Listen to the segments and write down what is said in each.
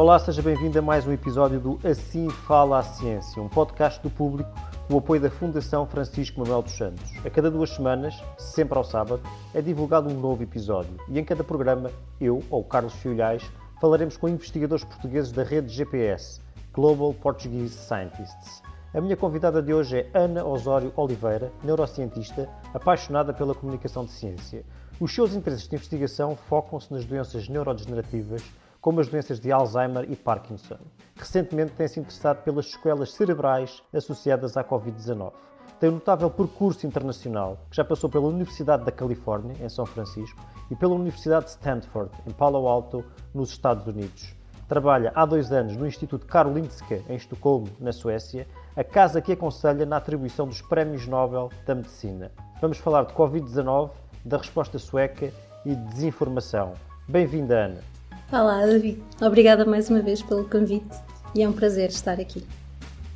Olá, seja bem-vindo a mais um episódio do Assim Fala a Ciência, um podcast do público com o apoio da Fundação Francisco Manuel dos Santos. A cada duas semanas, sempre ao sábado, é divulgado um novo episódio e em cada programa, eu, ou Carlos Filhais, falaremos com investigadores portugueses da rede GPS, Global Portuguese Scientists. A minha convidada de hoje é Ana Osório Oliveira, neurocientista, apaixonada pela comunicação de ciência. Os seus interesses de investigação focam-se nas doenças neurodegenerativas, como as doenças de Alzheimer e Parkinson. Recentemente tem-se interessado pelas sequelas cerebrais associadas à Covid-19. Tem um notável percurso internacional, que já passou pela Universidade da Califórnia, em São Francisco, e pela Universidade de Stanford, em Palo Alto, nos Estados Unidos. Trabalha há dois anos no Instituto Karolinska, em Estocolmo, na Suécia, a casa que aconselha na atribuição dos Prémios Nobel da Medicina. Vamos falar de Covid-19, da resposta sueca e de desinformação. Bem-vinda, Ana. Olá, David. Obrigada mais uma vez pelo convite e é um prazer estar aqui.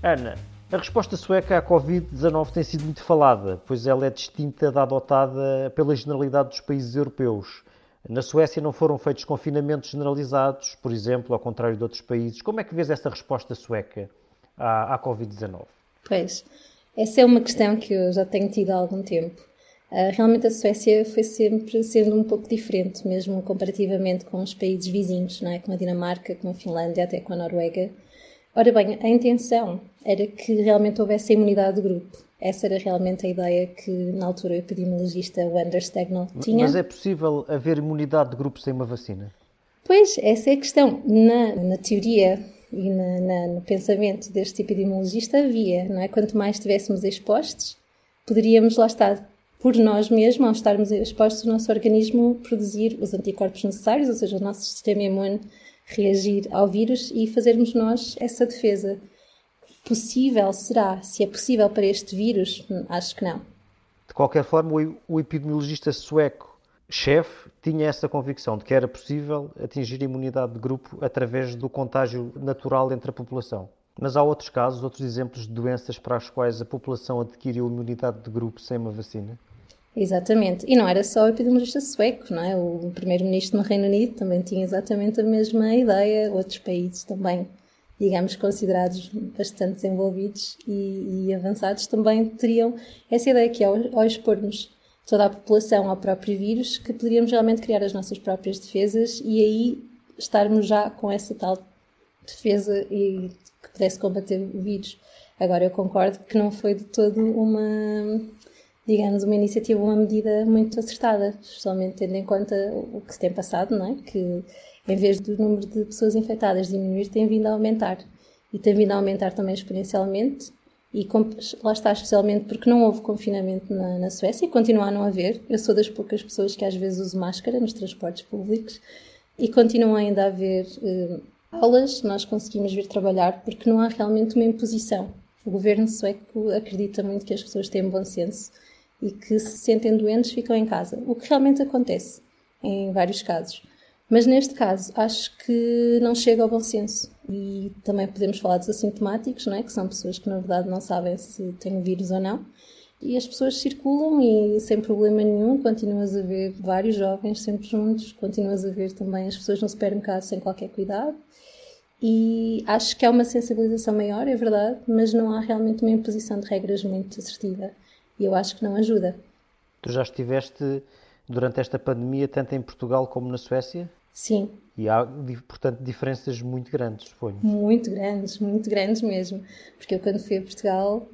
Ana, a resposta sueca à Covid-19 tem sido muito falada, pois ela é distinta da adotada pela generalidade dos países europeus. Na Suécia não foram feitos confinamentos generalizados, por exemplo, ao contrário de outros países. Como é que vês essa resposta sueca à, à Covid-19? Pois, essa é uma questão que eu já tenho tido há algum tempo. Uh, realmente a Suécia foi sempre sendo um pouco diferente, mesmo comparativamente com os países vizinhos, não é? com a Dinamarca, com a Finlândia, até com a Noruega. Ora bem, a intenção era que realmente houvesse a imunidade de grupo. Essa era realmente a ideia que, na altura, o epidemiologista Wander Stegnall tinha. Mas é possível haver imunidade de grupo sem uma vacina? Pois, essa é a questão. Na, na teoria e na, na, no pensamento deste epidemiologista havia, não é? Quanto mais estivéssemos expostos, poderíamos, lá estar, por nós mesmos, ao estarmos expostos, o nosso organismo produzir os anticorpos necessários, ou seja, o nosso sistema imune reagir ao vírus e fazermos nós essa defesa. Possível será? Se é possível para este vírus? Hum, acho que não. De qualquer forma, o epidemiologista sueco chefe tinha essa convicção de que era possível atingir a imunidade de grupo através do contágio natural entre a população. Mas há outros casos, outros exemplos de doenças para as quais a população adquiriu imunidade de grupo sem uma vacina? Exatamente. E não era só o epidemiologista sueco, não é? O primeiro-ministro no Reino Unido também tinha exatamente a mesma ideia, outros países também, digamos, considerados bastante desenvolvidos e, e avançados também teriam essa ideia que ao, ao expormos toda a população ao próprio vírus, que poderíamos realmente criar as nossas próprias defesas e aí estarmos já com essa tal defesa e que pudesse combater o vírus. Agora, eu concordo que não foi de todo uma digamos, uma iniciativa, uma medida muito acertada, especialmente tendo em conta o que se tem passado, não é? Que em vez do número de pessoas infectadas diminuir, tem vindo a aumentar. E tem vindo a aumentar também exponencialmente. E lá está, especialmente porque não houve confinamento na, na Suécia e continua a não haver. Eu sou das poucas pessoas que às vezes uso máscara nos transportes públicos e continuam ainda a haver eh, aulas, nós conseguimos vir trabalhar porque não há realmente uma imposição. O governo sueco acredita muito que as pessoas têm bom senso e que se sentem doentes ficam em casa, o que realmente acontece em vários casos. Mas neste caso, acho que não chega ao bom senso. E também podemos falar dos assintomáticos, não é? que são pessoas que na verdade não sabem se têm vírus ou não. E as pessoas circulam e sem problema nenhum, continuas a ver vários jovens sempre juntos, continuas a ver também as pessoas no supermercado sem qualquer cuidado. E acho que há uma sensibilização maior, é verdade, mas não há realmente uma imposição de regras muito assertiva. E eu acho que não ajuda. Tu já estiveste durante esta pandemia tanto em Portugal como na Suécia? Sim. E há, portanto, diferenças muito grandes, foi? Muito grandes, muito grandes mesmo. Porque eu, quando fui a Portugal,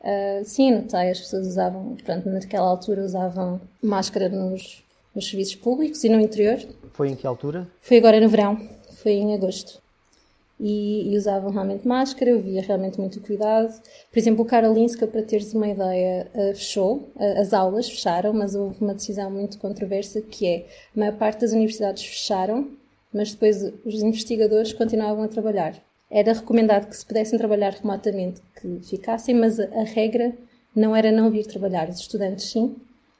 uh, sim, notei, as pessoas usavam, portanto, naquela altura usavam máscara nos, nos serviços públicos e no interior. Foi em que altura? Foi agora no verão, foi em agosto e, e, usavam realmente máscara, eu via realmente muito cuidado. Por exemplo, o Karolinska, para teres uma ideia, uh, fechou, uh, as aulas fecharam, mas houve uma decisão muito controversa que é, a maior parte das universidades fecharam, mas depois os investigadores continuavam a trabalhar. Era recomendado que se pudessem trabalhar remotamente, que ficassem, mas a, regra não era não vir trabalhar. Os estudantes sim,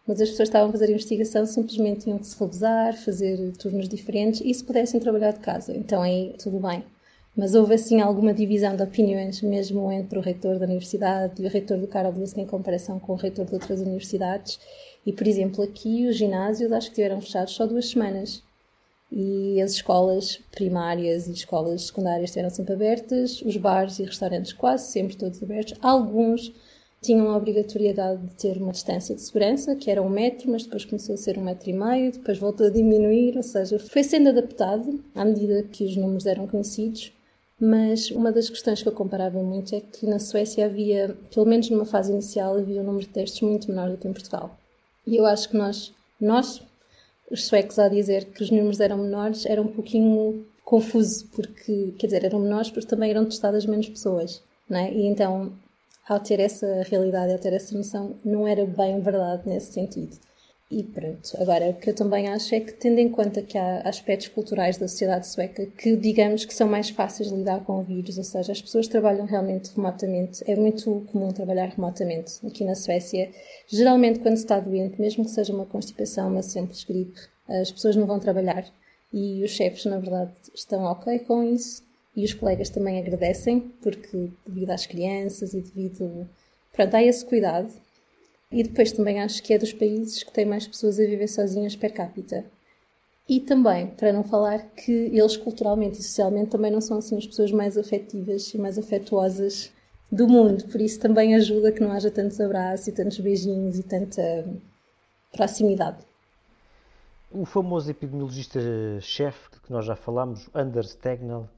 mas as pessoas estavam a fazer investigação simplesmente tinham que se revezar, fazer turnos diferentes e se pudessem trabalhar de casa. Então aí tudo bem. Mas houve assim alguma divisão de opiniões, mesmo entre o reitor da universidade e o reitor do Karolinska em comparação com o reitor de outras universidades. E, por exemplo, aqui os ginásios acho que tiveram fechados só duas semanas. e as escolas primárias e escolas secundárias estiveram sempre abertas, os bares e restaurantes quase sempre todos abertos. Alguns tinham a obrigatoriedade de ter uma distância de segurança, que era um metro, mas depois começou a ser um metro e meio, depois voltou a diminuir, ou seja, foi sendo adaptado à medida que os números eram conhecidos. Mas uma das questões que eu comparava muito é que na Suécia havia, pelo menos numa fase inicial, havia um número de testes muito menor do que em Portugal. E eu acho que nós, nós, os suecos, ao dizer que os números eram menores, era um pouquinho confuso, porque, quer dizer, eram menores porque também eram testadas menos pessoas, não é? E então ao ter essa realidade, ao ter essa noção, não era bem verdade nesse sentido. E pronto, agora o que eu também acho é que, tendo em conta que há aspectos culturais da sociedade sueca que, digamos, que são mais fáceis de lidar com o vírus, ou seja, as pessoas trabalham realmente remotamente, é muito comum trabalhar remotamente aqui na Suécia. Geralmente, quando se está doente, mesmo que seja uma constipação, uma simples gripe, as pessoas não vão trabalhar e os chefes, na verdade, estão ok com isso e os colegas também agradecem, porque devido às crianças e devido. Pronto, há esse cuidado. E depois também acho que é dos países que têm mais pessoas a viver sozinhas per capita. E também, para não falar que eles culturalmente e socialmente também não são assim as pessoas mais afetivas e mais afetuosas do mundo. Por isso também ajuda que não haja tantos abraços e tantos beijinhos e tanta proximidade. O famoso epidemiologista-chefe que nós já falámos, Anders Tegnell,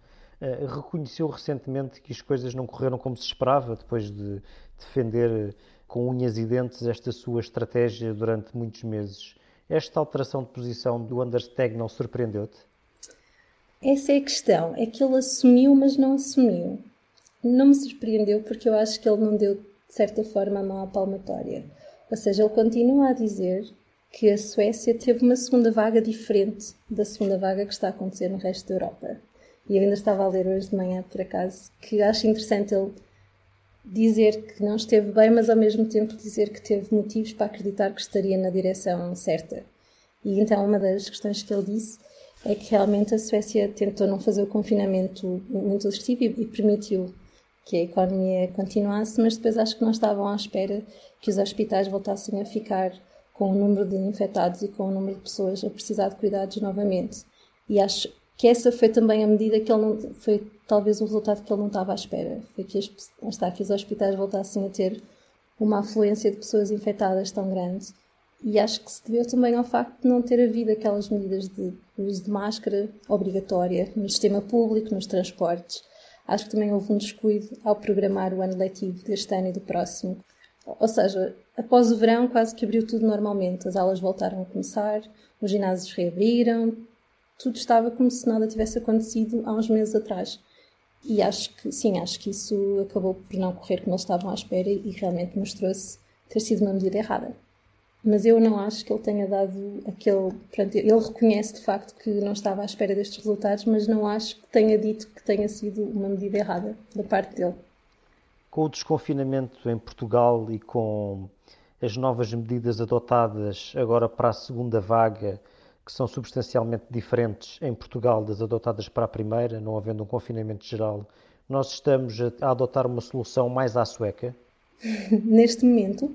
eh, reconheceu recentemente que as coisas não correram como se esperava, depois de defender com unhas e dentes esta sua estratégia durante muitos meses. Esta alteração de posição do Anders Tegnell surpreendeu-te? Essa é a questão. É que ele assumiu, mas não assumiu. Não me surpreendeu porque eu acho que ele não deu, de certa forma, a mão à palmatória. Ou seja, ele continua a dizer que a Suécia teve uma segunda vaga diferente da segunda vaga que está a acontecer no resto da Europa. E eu ainda estava a ler hoje de manhã, por acaso, que acho interessante ele dizer que não esteve bem, mas ao mesmo tempo dizer que teve motivos para acreditar que estaria na direção certa. E então uma das questões que ele disse é que realmente a Suécia tentou não fazer o confinamento muito restritivo e, e permitiu que a economia continuasse, mas depois acho que não estavam à espera que os hospitais voltassem a ficar com o número de infectados e com o número de pessoas a precisar de cuidados novamente. E acho que essa foi também a medida que ele não foi talvez o resultado que ele não estava à espera foi que as, está que os hospitais voltassem a ter uma afluência de pessoas infectadas tão grande e acho que se deveu também ao facto de não ter havido aquelas medidas de uso de máscara obrigatória no sistema público, nos transportes. Acho que também houve um descuido ao programar o ano letivo deste ano e do próximo. Ou seja, após o verão quase que abriu tudo normalmente. As aulas voltaram a começar, os ginásios reabriram, tudo estava como se nada tivesse acontecido há uns meses atrás. E acho que, sim, acho que isso acabou por não correr como eles estavam à espera e realmente mostrou-se ter sido uma medida errada. Mas eu não acho que ele tenha dado aquele. Pronto, ele reconhece de facto que não estava à espera destes resultados, mas não acho que tenha dito que tenha sido uma medida errada da parte dele. Com o desconfinamento em Portugal e com as novas medidas adotadas agora para a segunda vaga, que são substancialmente diferentes em Portugal das adotadas para a primeira, não havendo um confinamento geral, nós estamos a adotar uma solução mais à sueca? Neste momento,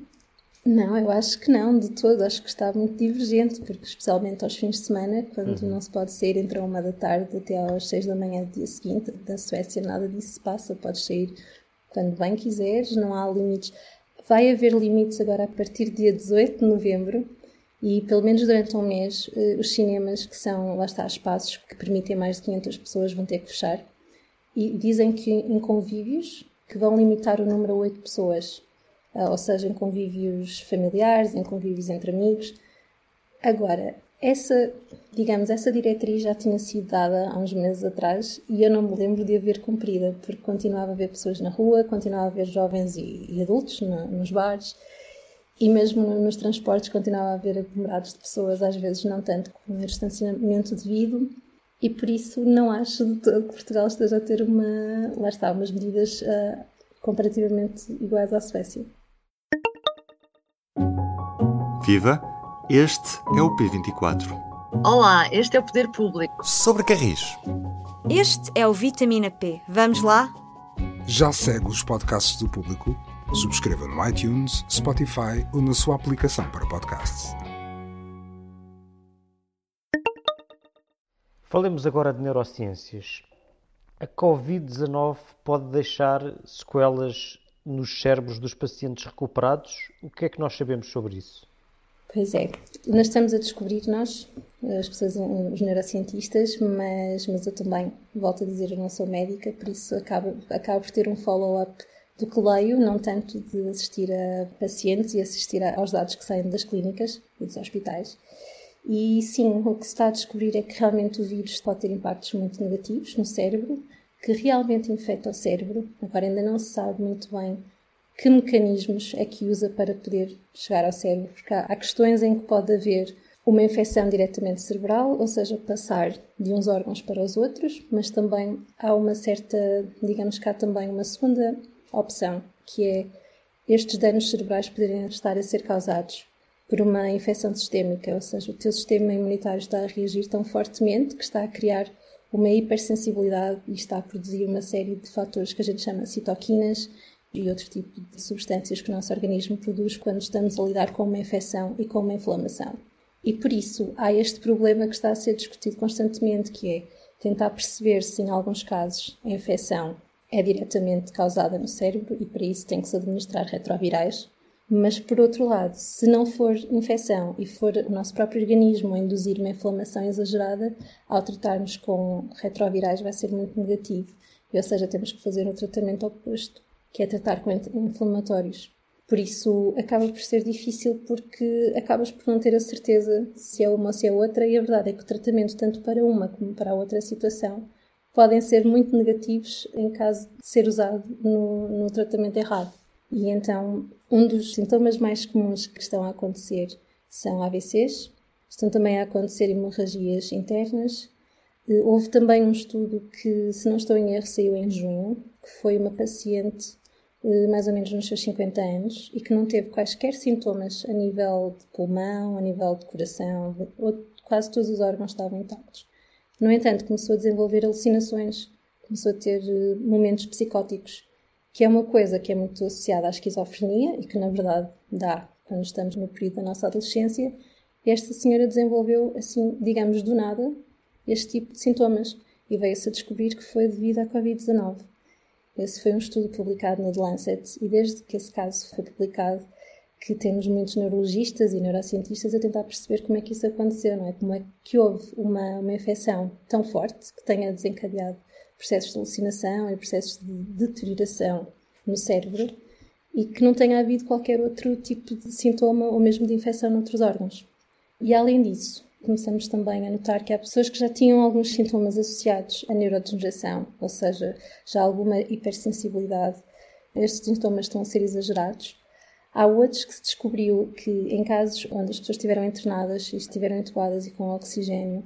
não, eu acho que não, de todo. Acho que está muito divergente, porque especialmente aos fins de semana, quando uhum. não se pode sair entre a uma da tarde até às seis da manhã do dia seguinte, da Suécia nada disso se passa. Podes sair quando bem quiseres, não há limites. Vai haver limites agora a partir do dia 18 de novembro, e pelo menos durante um mês, eh, os cinemas que são, lá está, espaços que permitem mais de 500 pessoas vão ter que fechar. E dizem que em convívios, que vão limitar o número a 8 pessoas, eh, ou seja, em convívios familiares, em convívios entre amigos. Agora, essa, digamos, essa diretriz já tinha sido dada há uns meses atrás e eu não me lembro de haver cumprida, porque continuava a ver pessoas na rua, continuava a ver jovens e, e adultos no, nos bares, e mesmo nos transportes continuava a haver aglomerados de pessoas, às vezes não tanto com o distanciamento devido, e por isso não acho de todo que Portugal esteja a ter uma, lá está, umas medidas uh, comparativamente iguais à Suécia. Viva! Este é o P24. Olá, este é o Poder Público. Sobre Carris. Este é o Vitamina P. Vamos lá? Já segue os podcasts do Público? Subscreva no iTunes, Spotify ou na sua aplicação para podcasts. Falemos agora de neurociências. A Covid-19 pode deixar sequelas nos cérebros dos pacientes recuperados? O que é que nós sabemos sobre isso? Pois é, nós estamos a descobrir, nós, as pessoas, os neurocientistas, mas, mas eu também, volto a dizer, eu não sou médica, por isso acabo, acabo por ter um follow-up do que leio, não tanto de assistir a pacientes e assistir aos dados que saem das clínicas e dos hospitais. E sim, o que se está a descobrir é que realmente o vírus pode ter impactos muito negativos no cérebro, que realmente infecta o cérebro. Agora ainda não se sabe muito bem que mecanismos é que usa para poder chegar ao cérebro, porque há, questões em que pode haver uma infecção diretamente cerebral, ou seja, passar de uns órgãos para os outros, mas também há uma certa, digamos que há também uma segunda opção, que é estes danos cerebrais poderem estar a ser causados por uma infecção sistémica, ou seja, o teu sistema imunitário está a reagir tão fortemente que está a criar uma hipersensibilidade e está a produzir uma série de fatores que a gente chama citoquinas e outro tipo de substâncias que o nosso organismo produz quando estamos a lidar com uma infecção e com uma inflamação. E por isso há este problema que está a ser discutido constantemente, que é tentar perceber se em alguns casos a infecção é diretamente causada no cérebro e para isso tem que se administrar retrovirais, mas, por outro lado, se não for infecção e for o nosso próprio organismo a induzir uma inflamação exagerada, ao tratarmos com retrovirais vai ser muito negativo. Ou seja, temos que fazer um tratamento oposto, que é tratar com inflamatórios. Por isso, acaba por ser difícil porque acabas por não ter a certeza se é uma ou se é outra, e a verdade é que o tratamento, tanto para uma como para a outra situação, podem ser muito negativos em caso de ser usado no, no tratamento errado. E então, um dos sintomas mais comuns que estão a acontecer são AVCs, estão também a acontecer hemorragias internas. Eh, houve também um estudo que, se não estou em erro, saiu em junho, que foi uma paciente eh, mais ou menos nos seus 50 anos e que não teve quaisquer sintomas a nível de pulmão, a nível de coração, quase todos os órgãos estavam intactos. No entanto, começou a desenvolver alucinações, começou a ter eh, momentos psicóticos que é uma coisa que é muito associada à esquizofrenia e que, na verdade, dá quando estamos no período da nossa adolescência. Esta senhora desenvolveu, assim, digamos, do nada, este tipo de sintomas e veio-se a descobrir que foi devido à Covid-19. Esse foi um estudo publicado na The Lancet e desde que esse caso foi publicado que temos muitos neurologistas e neurocientistas a tentar perceber como é que isso aconteceu, não é? Como é que houve uma, uma infecção tão forte que tenha desencadeado processos de alucinação e processos de deterioração no cérebro e que não tenha havido qualquer outro tipo de sintoma ou mesmo de infecção noutros órgãos. E além disso, começamos também a notar que há pessoas que já tinham alguns sintomas associados à neurodegeneração, ou seja, já alguma hipersensibilidade. Estes sintomas estão a ser exagerados. Há outros que se descobriu que, em casos onde as pessoas estiveram internadas e estiveram entubadas e com oxigênio,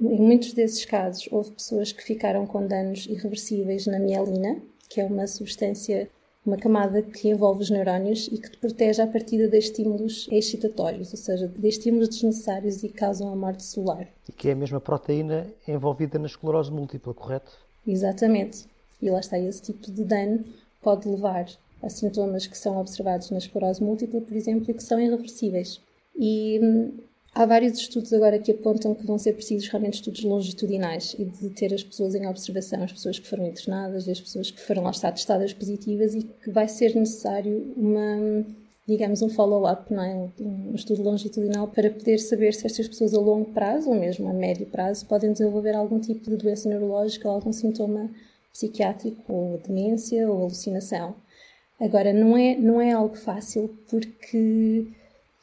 em muitos desses casos, houve pessoas que ficaram com danos irreversíveis na mielina, que é uma substância, uma camada que envolve os neurónios e que te protege à partida de estímulos excitatórios, ou seja, de estímulos desnecessários e causam a morte celular. E que é a mesma proteína envolvida na esclerose múltipla, correto? Exatamente. E lá está, esse tipo de dano pode levar a sintomas que são observados na esclerose múltipla, por exemplo, e que são irreversíveis. E hum, Há vários estudos agora que apontam que vão ser precisos realmente estudos longitudinais e de ter as pessoas em observação, as pessoas que foram internadas, as pessoas que foram lá estar testadas positivas e que vai ser necessário uma, digamos, um follow-up, não é? um estudo longitudinal para poder saber se estas pessoas a longo prazo ou mesmo a médio prazo podem desenvolver algum tipo de doença neurológica ou algum sintoma psiquiátrico ou demência ou alucinação. Agora, não é, não é algo fácil porque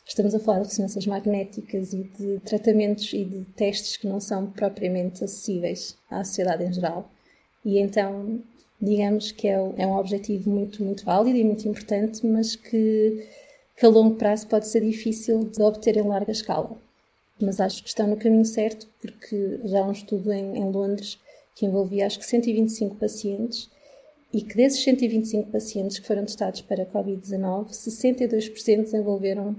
Estamos a falar de ressonâncias magnéticas e de tratamentos e de testes que não são propriamente acessíveis à sociedade em geral. E então, digamos que é, é um objetivo muito, muito válido e muito importante, mas que, que a longo prazo pode ser difícil de obter em larga escala. Mas acho que estão no caminho certo, porque já há um estudo em, em Londres que envolvia acho que 125 pacientes e que desses 125 pacientes que foram testados para Covid-19, 62% desenvolveram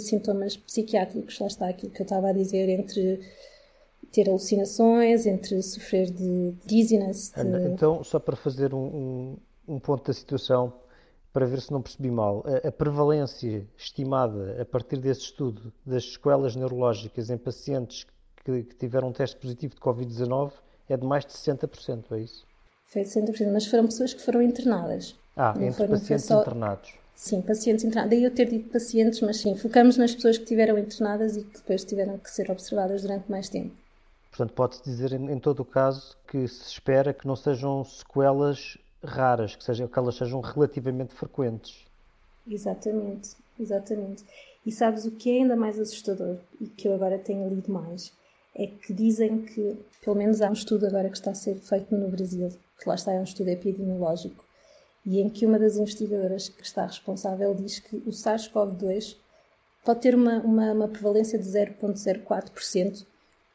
sintomas psiquiátricos, lá está aquilo que eu estava a dizer, entre ter alucinações, entre sofrer de dizziness. De... Ana, então, só para fazer um, um, um, ponto da situação, para ver se não percebi mal, a, a, prevalência estimada a partir desse estudo das sequelas neurológicas em pacientes que, que tiveram um teste positivo de Covid-19 é de mais de 60%, é isso? Foi de 60%, mas foram pessoas que foram internadas. Ah, não entre pacientes só... internados. Sim, pacientes internados. Daí eu ter dito pacientes, mas sim, focamos nas pessoas que tiveram internadas e que depois tiveram que ser observadas durante mais tempo. Portanto, pode-se dizer, em, em, todo o caso, que se espera que não sejam sequelas raras, que, sejam, que elas sejam relativamente frequentes. Exatamente, exatamente. E sabes o que é ainda mais assustador e que eu agora tenho lido mais? É que dizem que, pelo menos há um estudo agora que está a ser feito no Brasil, que lá está é um estudo epidemiológico, e em que uma das investigadoras que está responsável diz que o SARS-CoV-2 pode ter uma, uma, uma prevalência de 0,04%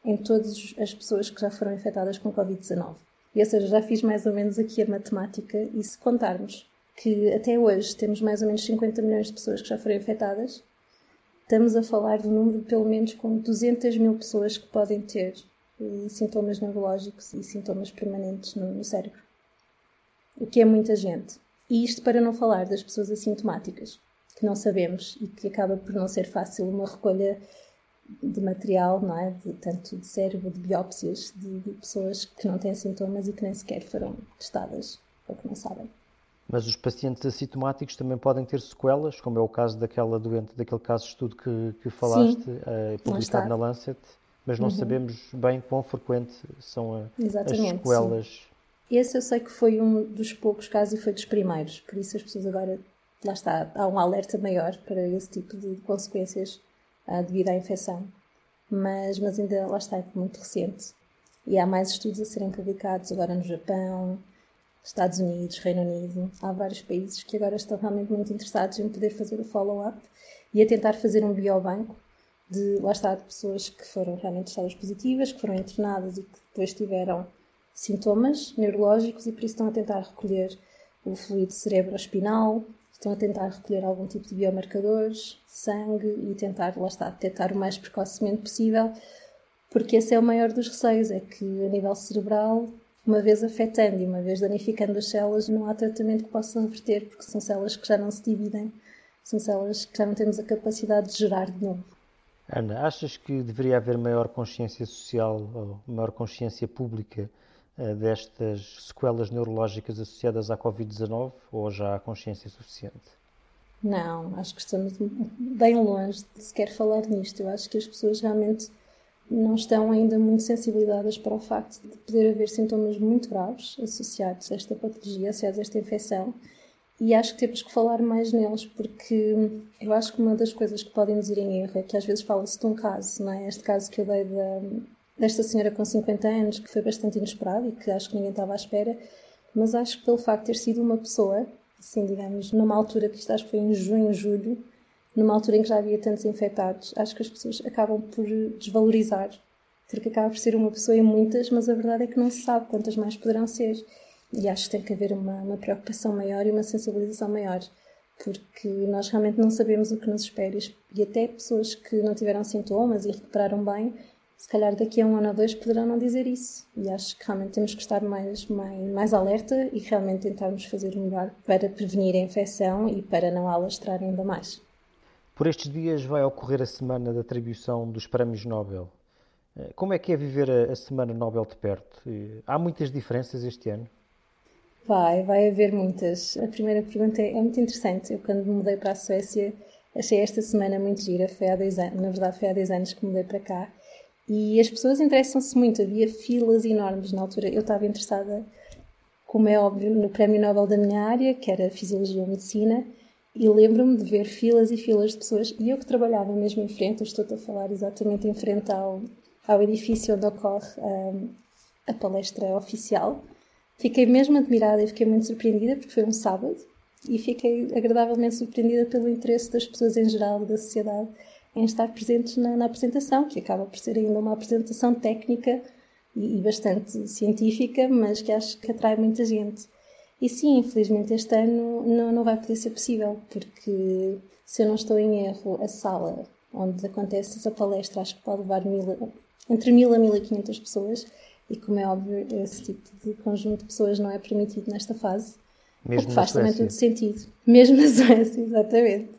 em todas as pessoas que já foram infectadas com Covid-19. E, ou seja, já fiz mais ou menos aqui a matemática e se contarmos que até hoje temos mais ou menos 50 milhões de pessoas que já foram infectadas, estamos a falar de um número de pelo menos com 200 mil pessoas que podem ter eh, sintomas neurológicos e sintomas permanentes no, no cérebro. O que é muita gente. E isto para não falar das pessoas assintomáticas, que não sabemos e que acaba por não ser fácil uma recolha de material, não é? De, tanto de cérebro, de biópsias, de, de, pessoas que não têm sintomas e que nem sequer foram testadas, ou que não sabem. Mas os pacientes assintomáticos também podem ter sequelas, como é o caso daquela doente, daquele caso de estudo que, que falaste, uh, publicado na Lancet, mas não uhum. sabemos bem quão frequente são a, as sequelas. Sim. Esse eu sei que foi um dos poucos casos e foi dos primeiros, por isso as pessoas agora, lá está, há um alerta maior para esse tipo de consequências uh, devido à infecção. Mas, mas ainda lá está, é muito recente. E há mais estudos a serem publicados agora no Japão, Estados Unidos, Reino Unido. Há vários países que agora estão realmente muito interessados em poder fazer o follow-up e a tentar fazer um biobanco de, lá está, de pessoas que foram realmente testadas positivas, que foram internadas e que depois tiveram sintomas neurológicos e por isso estão a tentar recolher o fluido cerebroespinal, estão a tentar recolher algum tipo de biomarcadores, sangue e tentar, lá está, detectar o mais precocemente possível, porque esse é o maior dos receios, é que a nível cerebral, uma vez afetando e uma vez danificando as células, não há tratamento que possa reverter, porque são células que já não se dividem, são células que já não temos a capacidade de gerar de novo. Ana, achas que deveria haver maior consciência social ou maior consciência pública eh, destas sequelas neurológicas associadas à Covid-19 ou já há consciência suficiente? Não, acho que estamos bem longe de sequer falar nisto. Eu acho que as pessoas realmente não estão ainda muito sensibilizadas para o facto de poder haver sintomas muito graves associados a esta patologia, associados a esta infecção. E acho que temos que falar mais neles, porque eu acho que uma das coisas que podem dizer em erro é que às vezes fala-se de um caso, não é? Este caso que eu dei da, desta senhora com 50 anos, que foi bastante inesperado e que acho que ninguém estava à espera, mas acho que pelo facto de ter sido uma pessoa, assim, digamos, numa altura que isto acho que foi em junho, julho, numa altura em que já havia tantos infectados, acho que as pessoas acabam por desvalorizar, porque acaba por ser uma pessoa em muitas, mas a verdade é que não se sabe quantas mais poderão ser. E acho que tem que haver uma, uma preocupação maior e uma sensibilização maior, porque nós realmente não sabemos o que nos espera. E até pessoas que não tiveram sintomas e recuperaram bem, se calhar daqui a um ano ou dois poderão não dizer isso. E acho que realmente temos que estar mais, mais, mais alerta e realmente tentarmos fazer o melhor para prevenir a infecção e para não alastrar ainda mais. Por estes dias vai ocorrer a semana da atribuição dos prémios Nobel. Eh, como é que é viver a, Semana Nobel de perto? Há muitas diferenças este ano? Vai, vai haver muitas. A primeira pergunta é, muito interessante. Eu, quando me mudei para a Suécia, achei esta semana muito gira. Foi há dois anos, na verdade, foi há dois anos que mudei para cá. E as pessoas interessam-se muito, havia filas enormes na altura. Eu estava interessada, como é óbvio, no Prémio Nobel da minha área, que era Fisiologia ou Medicina, e lembro-me de ver filas e filas de pessoas. E eu que trabalhava mesmo em frente, eu estou-te a falar exatamente em frente ao, ao edifício onde ocorre um, a palestra oficial. Fiquei mesmo admirada e fiquei muito surpreendida, porque foi um sábado, e fiquei agradavelmente surpreendida pelo interesse das pessoas em geral da sociedade em estar presentes na, na, apresentação, que acaba por ser ainda uma apresentação técnica e, e, bastante científica, mas que acho que atrai muita gente. E sim, infelizmente este ano não, não vai poder ser possível, porque se eu não estou em erro, a sala onde acontece essa palestra acho que pode levar mil, entre 1000 a 1500 pessoas, e como é óbvio, esse tipo de conjunto de pessoas não é permitido nesta fase. Mesmo o que faz também todo sentido. Mesmo na Suécia, exatamente.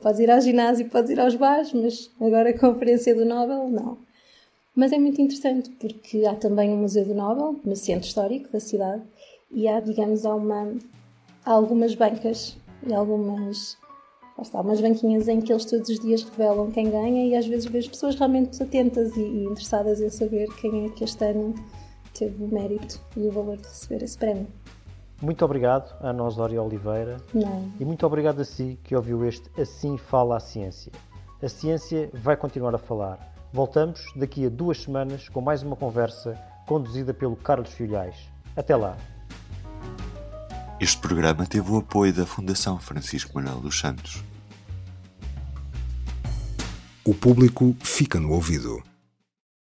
Podes ir ao ginásio, podes ir aos bares, mas agora a conferência do Nobel, não. Mas é muito interessante porque há também um Museu do Nobel no centro histórico da cidade e há, digamos, há, uma, há algumas bancas e algumas Há umas banquinhas em que eles todos os dias revelam quem ganha e às vezes vejo pessoas realmente atentas e, e interessadas em saber quem é que este ano teve o mérito e o valor de receber esse prémio. Muito obrigado a nós, Dória Oliveira. Não. E muito obrigado a si que ouviu este Assim Fala a Ciência. A ciência vai continuar a falar. Voltamos daqui a duas semanas com mais uma conversa conduzida pelo Carlos Filhais. Até lá. Este programa teve o apoio da Fundação Francisco Manuel dos Santos. O público fica no ouvido.